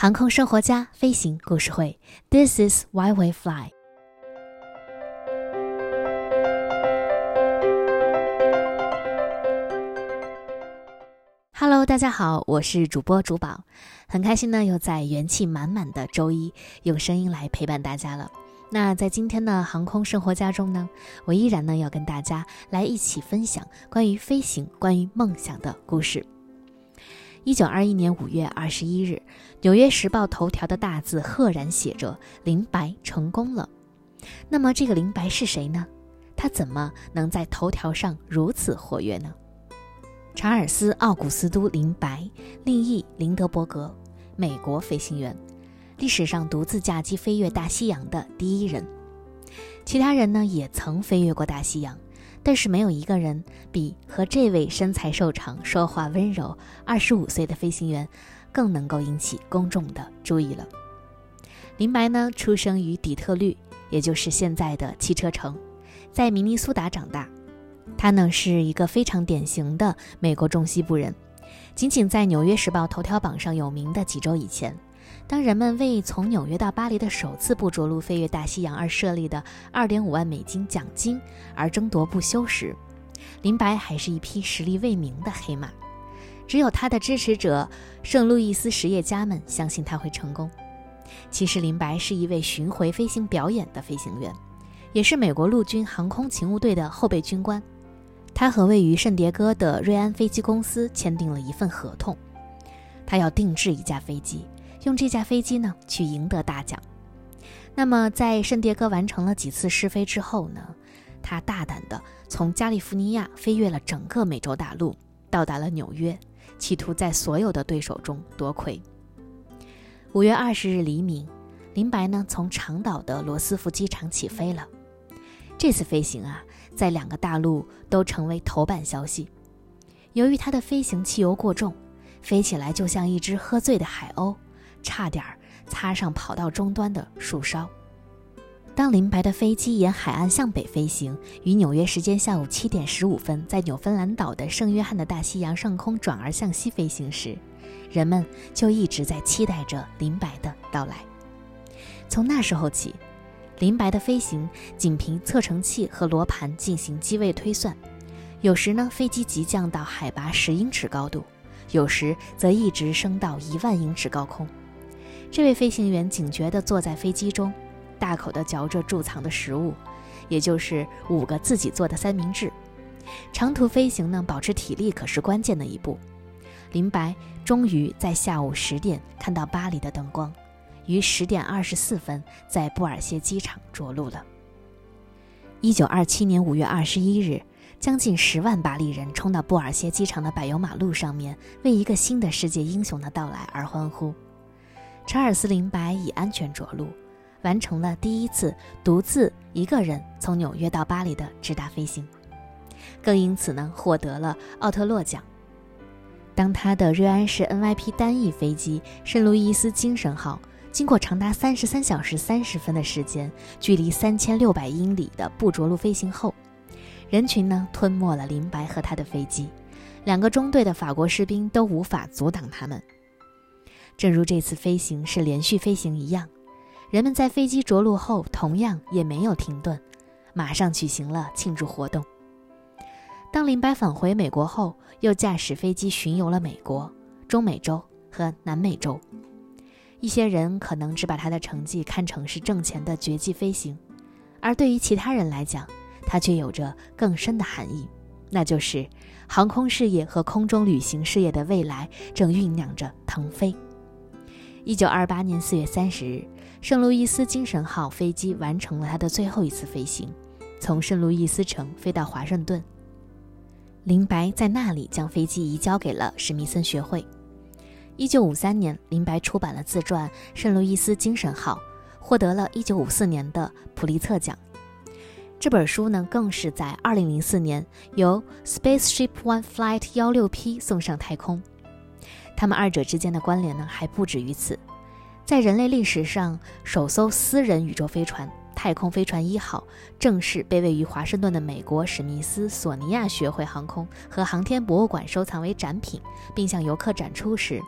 航空生活家飞行故事会，This is why we fly。Hello，大家好，我是主播竹宝，很开心呢，又在元气满满的周一用声音来陪伴大家了。那在今天的航空生活家中呢，我依然呢要跟大家来一起分享关于飞行、关于梦想的故事。一九二一年五月二十一日，《纽约时报》头条的大字赫然写着：“林白成功了。”那么，这个林白是谁呢？他怎么能在头条上如此活跃呢？查尔斯·奥古斯都·林白，另译林德伯格，美国飞行员，历史上独自驾机飞越大西洋的第一人。其他人呢，也曾飞越过大西洋。但是没有一个人比和这位身材瘦长、说话温柔、二十五岁的飞行员更能够引起公众的注意了。林白呢，出生于底特律，也就是现在的汽车城，在明尼苏达长大。他呢，是一个非常典型的美国中西部人。仅仅在《纽约时报》头条榜上有名的几周以前。当人们为从纽约到巴黎的首次不着陆飞越大西洋而设立的2.5万美金奖金而争夺不休时，林白还是一匹实力未明的黑马。只有他的支持者圣路易斯实业家们相信他会成功。其实，林白是一位巡回飞行表演的飞行员，也是美国陆军航空勤务队的后备军官。他和位于圣迭戈的瑞安飞机公司签订了一份合同，他要定制一架飞机。用这架飞机呢去赢得大奖。那么，在圣迭戈完成了几次试飞之后呢，他大胆地从加利福尼亚飞越了整个美洲大陆，到达了纽约，企图在所有的对手中夺魁。五月二十日黎明，林白呢从长岛的罗斯福机场起飞了。这次飞行啊，在两个大陆都成为头版消息。由于他的飞行汽油过重，飞起来就像一只喝醉的海鸥。差点擦上跑道终端的树梢。当林白的飞机沿海岸向北飞行，于纽约时间下午七点十五分，在纽芬兰岛的圣约翰的大西洋上空转而向西飞行时，人们就一直在期待着林白的到来。从那时候起，林白的飞行仅凭测程器和罗盘进行机位推算，有时呢，飞机急降到海拔十英尺高度，有时则一直升到一万英尺高空。这位飞行员警觉地坐在飞机中，大口地嚼着贮藏的食物，也就是五个自己做的三明治。长途飞行呢，保持体力可是关键的一步。林白终于在下午十点看到巴黎的灯光，于十点二十四分在布尔歇机场着陆了。一九二七年五月二十一日，将近十万巴黎人冲到布尔歇机场的柏油马路上面，为一个新的世界英雄的到来而欢呼。查尔斯·林白已安全着陆，完成了第一次独自一个人从纽约到巴黎的直达飞行，更因此呢获得了奥特洛奖。当他的瑞安式 NYP 单翼飞机圣路易斯精神号经过长达三十三小时三十分的时间，距离三千六百英里的不着陆飞行后，人群呢吞没了林白和他的飞机，两个中队的法国士兵都无法阻挡他们。正如这次飞行是连续飞行一样，人们在飞机着陆后同样也没有停顿，马上举行了庆祝活动。当林白返回美国后，又驾驶飞机巡游了美国、中美洲和南美洲。一些人可能只把他的成绩看成是挣钱的绝技飞行，而对于其他人来讲，他却有着更深的含义，那就是航空事业和空中旅行事业的未来正酝酿着腾飞。一九二八年四月三十日，圣路易斯精神号飞机完成了它的最后一次飞行，从圣路易斯城飞到华盛顿。林白在那里将飞机移交给了史密森学会。一九五三年，林白出版了自传《圣路易斯精神号》，获得了一九五四年的普利策奖。这本书呢，更是在二零零四年由 Spaceship One Flight 幺六 P 送上太空。他们二者之间的关联呢，还不止于此。在人类历史上首艘私人宇宙飞船“太空飞船一号”正式被位于华盛顿的美国史密斯索尼亚学会航空和航天博物馆收藏为展品，并向游客展出时，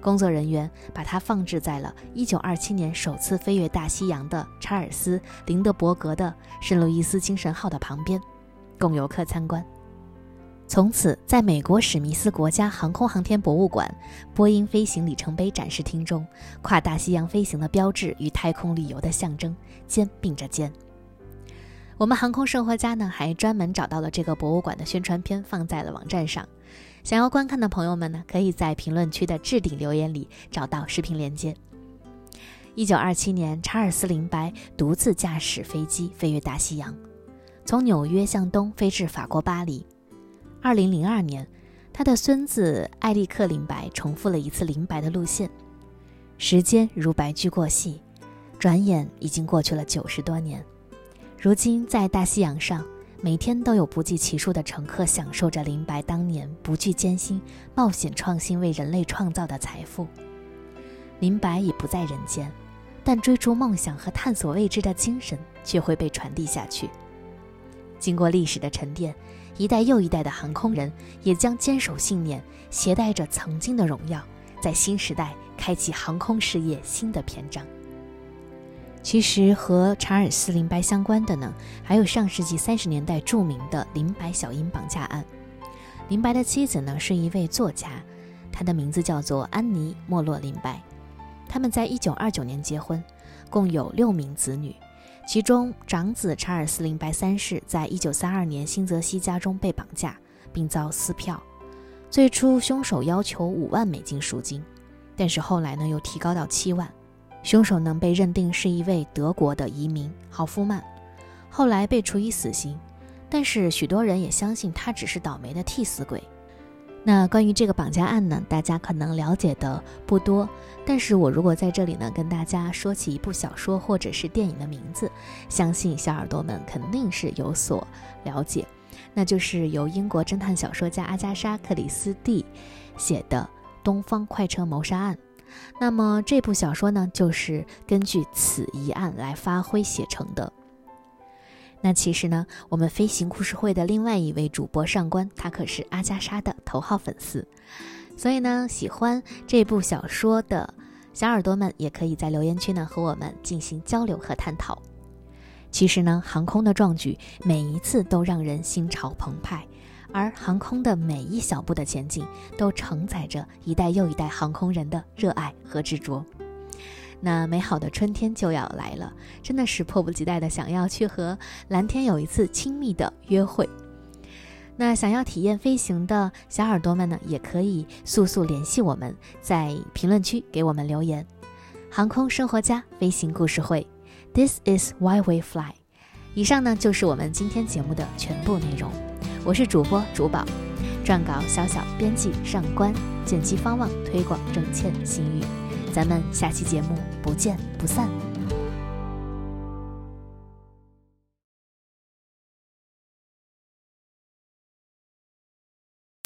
工作人员把它放置在了1927年首次飞越大西洋的查尔斯·林德伯格的圣路易斯精神号的旁边，供游客参观。从此，在美国史密斯国家航空航天博物馆波音飞行里程碑展示厅中，跨大西洋飞行的标志与太空旅游的象征肩并着肩。我们航空生活家呢，还专门找到了这个博物馆的宣传片，放在了网站上。想要观看的朋友们呢，可以在评论区的置顶留言里找到视频链接。一九二七年，查尔斯·林白独自驾驶飞机飞越大西洋，从纽约向东飞至法国巴黎。二零零二年，他的孙子艾利克·林白重复了一次林白的路线。时间如白驹过隙，转眼已经过去了九十多年。如今，在大西洋上。每天都有不计其数的乘客享受着林白当年不惧艰辛、冒险创新为人类创造的财富。林白已不在人间，但追逐梦想和探索未知的精神却会被传递下去。经过历史的沉淀，一代又一代的航空人也将坚守信念，携带着曾经的荣耀，在新时代开启航空事业新的篇章。其实和查尔斯·林白相关的呢，还有上世纪三十年代著名的林白小鹰绑架案。林白的妻子呢是一位作家，她的名字叫做安妮·莫洛·林白。他们在一九二九年结婚，共有六名子女，其中长子查尔斯·林白三世在一九三二年新泽西家中被绑架，并遭撕票。最初凶手要求五万美金赎金，但是后来呢又提高到七万。凶手呢被认定是一位德国的移民豪夫曼，后来被处以死刑，但是许多人也相信他只是倒霉的替死鬼。那关于这个绑架案呢，大家可能了解的不多，但是我如果在这里呢跟大家说起一部小说或者是电影的名字，相信小耳朵们肯定是有所了解，那就是由英国侦探小说家阿加莎·克里斯蒂写的《东方快车谋杀案》。那么这部小说呢，就是根据此一案来发挥写成的。那其实呢，我们飞行故事会的另外一位主播上官，他可是阿加莎的头号粉丝，所以呢，喜欢这部小说的小耳朵们，也可以在留言区呢和我们进行交流和探讨。其实呢，航空的壮举每一次都让人心潮澎湃。而航空的每一小步的前进，都承载着一代又一代航空人的热爱和执着。那美好的春天就要来了，真的是迫不及待的想要去和蓝天有一次亲密的约会。那想要体验飞行的小耳朵们呢，也可以速速联系我们，在评论区给我们留言。航空生活家飞行故事会，This is why we fly。以上呢就是我们今天节目的全部内容。我是主播主宝，撰稿小小，编辑上官，剪辑方望，推广郑倩心语。咱们下期节目不见不散。